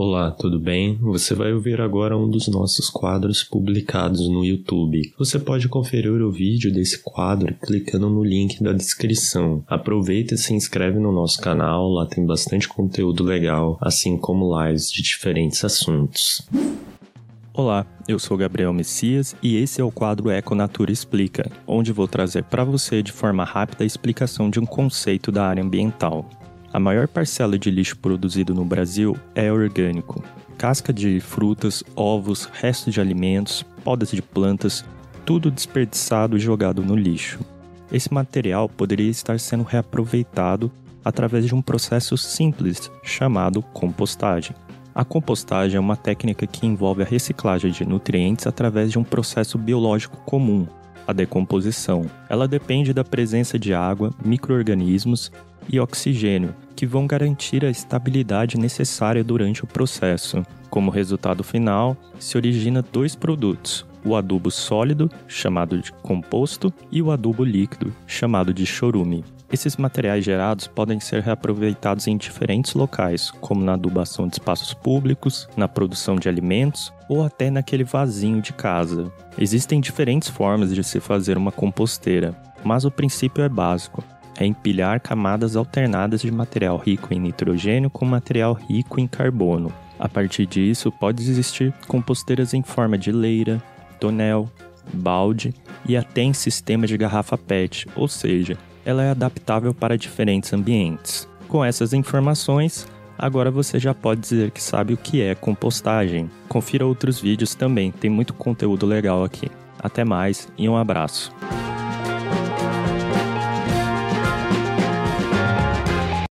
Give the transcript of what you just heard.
Olá, tudo bem? Você vai ouvir agora um dos nossos quadros publicados no YouTube. Você pode conferir o vídeo desse quadro clicando no link da descrição. Aproveita e se inscreve no nosso canal, lá tem bastante conteúdo legal, assim como lives de diferentes assuntos. Olá, eu sou Gabriel Messias e esse é o quadro Econatura Explica, onde vou trazer para você de forma rápida a explicação de um conceito da área ambiental. A maior parcela de lixo produzido no Brasil é orgânico. Casca de frutas, ovos, restos de alimentos, podas de plantas, tudo desperdiçado e jogado no lixo. Esse material poderia estar sendo reaproveitado através de um processo simples chamado compostagem. A compostagem é uma técnica que envolve a reciclagem de nutrientes através de um processo biológico comum, a decomposição. Ela depende da presença de água, microorganismos e oxigênio, que vão garantir a estabilidade necessária durante o processo. Como resultado final, se origina dois produtos: o adubo sólido, chamado de composto, e o adubo líquido, chamado de chorume. Esses materiais gerados podem ser reaproveitados em diferentes locais, como na adubação de espaços públicos, na produção de alimentos ou até naquele vasinho de casa. Existem diferentes formas de se fazer uma composteira, mas o princípio é básico é empilhar camadas alternadas de material rico em nitrogênio com material rico em carbono. A partir disso, pode existir composteiras em forma de leira, tonel, balde e até em sistema de garrafa PET, ou seja, ela é adaptável para diferentes ambientes. Com essas informações, agora você já pode dizer que sabe o que é compostagem. Confira outros vídeos também, tem muito conteúdo legal aqui. Até mais e um abraço.